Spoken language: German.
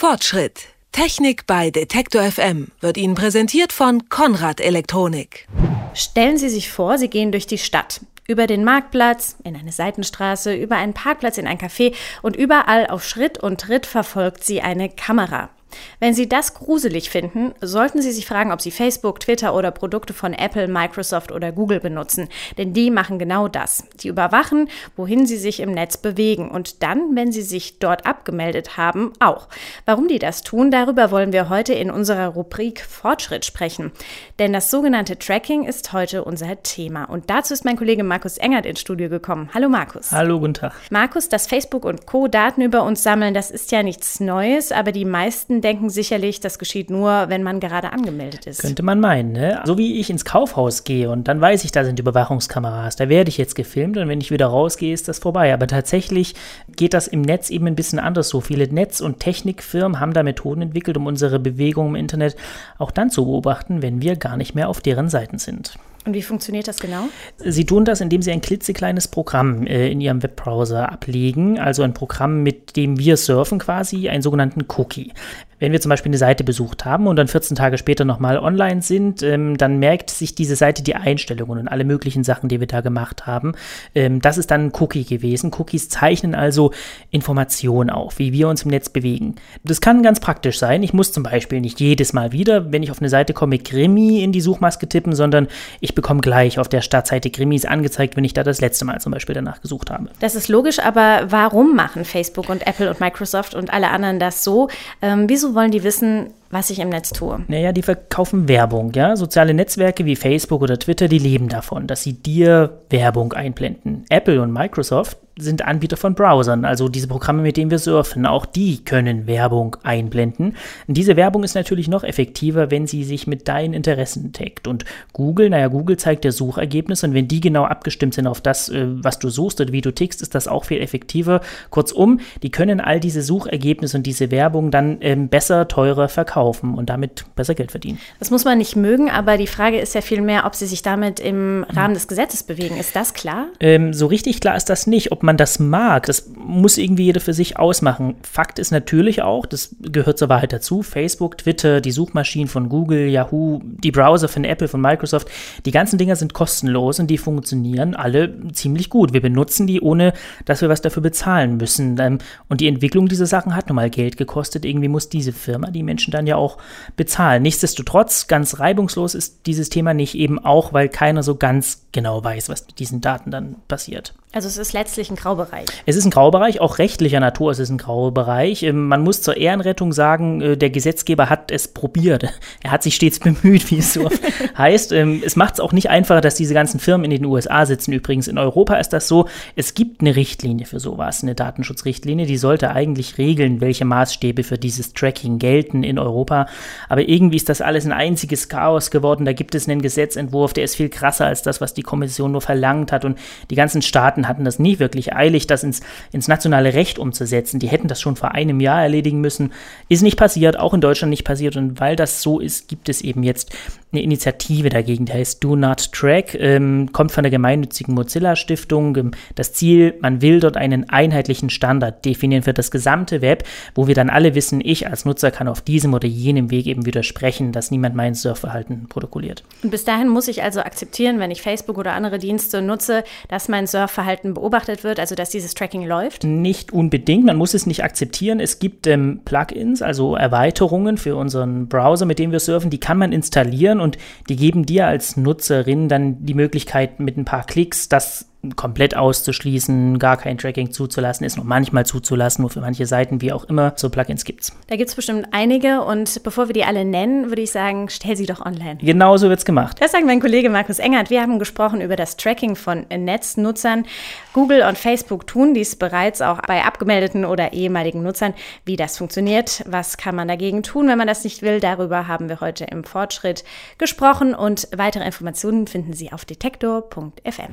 Fortschritt. Technik bei Detektor FM wird Ihnen präsentiert von Konrad Elektronik. Stellen Sie sich vor, Sie gehen durch die Stadt. Über den Marktplatz, in eine Seitenstraße, über einen Parkplatz, in ein Café und überall auf Schritt und Tritt verfolgt Sie eine Kamera. Wenn Sie das gruselig finden, sollten Sie sich fragen, ob Sie Facebook, Twitter oder Produkte von Apple, Microsoft oder Google benutzen. Denn die machen genau das. Die überwachen, wohin Sie sich im Netz bewegen. Und dann, wenn Sie sich dort abgemeldet haben, auch. Warum die das tun, darüber wollen wir heute in unserer Rubrik Fortschritt sprechen. Denn das sogenannte Tracking ist heute unser Thema. Und dazu ist mein Kollege Markus Engert ins Studio gekommen. Hallo Markus. Hallo, guten Tag. Markus, dass Facebook und Co. Daten über uns sammeln, das ist ja nichts Neues, aber die meisten denken sicherlich, das geschieht nur, wenn man gerade angemeldet ist. Könnte man meinen, ne? So wie ich ins Kaufhaus gehe und dann weiß ich, da sind Überwachungskameras, da werde ich jetzt gefilmt und wenn ich wieder rausgehe, ist das vorbei. Aber tatsächlich geht das im Netz eben ein bisschen anders. So viele Netz- und Technikfirmen haben da Methoden entwickelt, um unsere Bewegung im Internet auch dann zu beobachten, wenn wir gar nicht mehr auf deren Seiten sind. Und wie funktioniert das genau? Sie tun das, indem Sie ein klitzekleines Programm äh, in Ihrem Webbrowser ablegen, also ein Programm, mit dem wir surfen quasi, einen sogenannten Cookie. Wenn wir zum Beispiel eine Seite besucht haben und dann 14 Tage später nochmal online sind, ähm, dann merkt sich diese Seite die Einstellungen und alle möglichen Sachen, die wir da gemacht haben. Ähm, das ist dann ein Cookie gewesen. Cookies zeichnen also Informationen auf, wie wir uns im Netz bewegen. Das kann ganz praktisch sein. Ich muss zum Beispiel nicht jedes Mal wieder, wenn ich auf eine Seite komme, Krimi in die Suchmaske tippen, sondern ich bekomme gleich auf der Startseite Krimis angezeigt, wenn ich da das letzte Mal zum Beispiel danach gesucht habe. Das ist logisch, aber warum machen Facebook und Apple und Microsoft und alle anderen das so? Ähm, wieso wollen die wissen, was ich im Netz tue. Naja, die verkaufen Werbung, ja. Soziale Netzwerke wie Facebook oder Twitter, die leben davon, dass sie dir Werbung einblenden. Apple und Microsoft sind Anbieter von Browsern, also diese Programme, mit denen wir surfen. Auch die können Werbung einblenden. Und diese Werbung ist natürlich noch effektiver, wenn sie sich mit deinen Interessen taggt. Und Google, naja, Google zeigt dir Suchergebnisse und wenn die genau abgestimmt sind auf das, äh, was du suchst oder wie du tickst, ist das auch viel effektiver. Kurzum, die können all diese Suchergebnisse und diese Werbung dann ähm, besser, teurer verkaufen verkaufen und damit besser Geld verdienen. Das muss man nicht mögen, aber die Frage ist ja vielmehr, ob sie sich damit im Rahmen des Gesetzes bewegen. Ist das klar? Ähm, so richtig klar ist das nicht. Ob man das mag, das muss irgendwie jeder für sich ausmachen. Fakt ist natürlich auch, das gehört zur Wahrheit dazu, Facebook, Twitter, die Suchmaschinen von Google, Yahoo, die Browser von Apple, von Microsoft, die ganzen Dinger sind kostenlos und die funktionieren alle ziemlich gut. Wir benutzen die, ohne dass wir was dafür bezahlen müssen. Ähm, und die Entwicklung dieser Sachen hat nun mal Geld gekostet. Irgendwie muss diese Firma die Menschen dann ja auch bezahlen. Nichtsdestotrotz, ganz reibungslos ist dieses Thema nicht eben auch, weil keiner so ganz genau weiß, was mit diesen Daten dann passiert. Also es ist letztlich ein Graubereich. Es ist ein Graubereich, auch rechtlicher Natur ist es ein Graubereich. Ähm, man muss zur Ehrenrettung sagen, äh, der Gesetzgeber hat es probiert. Er hat sich stets bemüht, wie es so heißt. Ähm, es macht es auch nicht einfacher, dass diese ganzen Firmen in den USA sitzen. Übrigens, in Europa ist das so, es gibt eine Richtlinie für sowas, eine Datenschutzrichtlinie, die sollte eigentlich regeln, welche Maßstäbe für dieses Tracking gelten in Europa. Aber irgendwie ist das alles ein einziges Chaos geworden. Da gibt es einen Gesetzentwurf, der ist viel krasser als das, was die Kommission nur verlangt hat. Und die ganzen Staaten Staaten hatten das nie wirklich eilig, das ins, ins nationale Recht umzusetzen. Die hätten das schon vor einem Jahr erledigen müssen. Ist nicht passiert, auch in Deutschland nicht passiert. Und weil das so ist, gibt es eben jetzt eine Initiative dagegen, die heißt Do Not Track, ähm, kommt von der gemeinnützigen Mozilla Stiftung. Ähm, das Ziel, man will dort einen einheitlichen Standard definieren für das gesamte Web, wo wir dann alle wissen, ich als Nutzer kann auf diesem oder jenem Weg eben widersprechen, dass niemand mein Surfverhalten protokolliert. Und bis dahin muss ich also akzeptieren, wenn ich Facebook oder andere Dienste nutze, dass mein Surfverhalten beobachtet wird, also dass dieses Tracking läuft? Nicht unbedingt, man muss es nicht akzeptieren. Es gibt ähm, Plugins, also Erweiterungen für unseren Browser, mit dem wir surfen, die kann man installieren und die geben dir als Nutzerin dann die Möglichkeit, mit ein paar Klicks das komplett auszuschließen, gar kein Tracking zuzulassen, ist noch manchmal zuzulassen, nur für manche Seiten, wie auch immer. So Plugins gibt's. Da gibt's bestimmt einige und bevor wir die alle nennen, würde ich sagen, stell sie doch online. Genau so wird's gemacht. Das sagt mein Kollege Markus Engert. Wir haben gesprochen über das Tracking von Netznutzern. Google und Facebook tun dies bereits auch bei abgemeldeten oder ehemaligen Nutzern. Wie das funktioniert, was kann man dagegen tun, wenn man das nicht will, darüber haben wir heute im Fortschritt gesprochen und weitere Informationen finden Sie auf detektor.fm.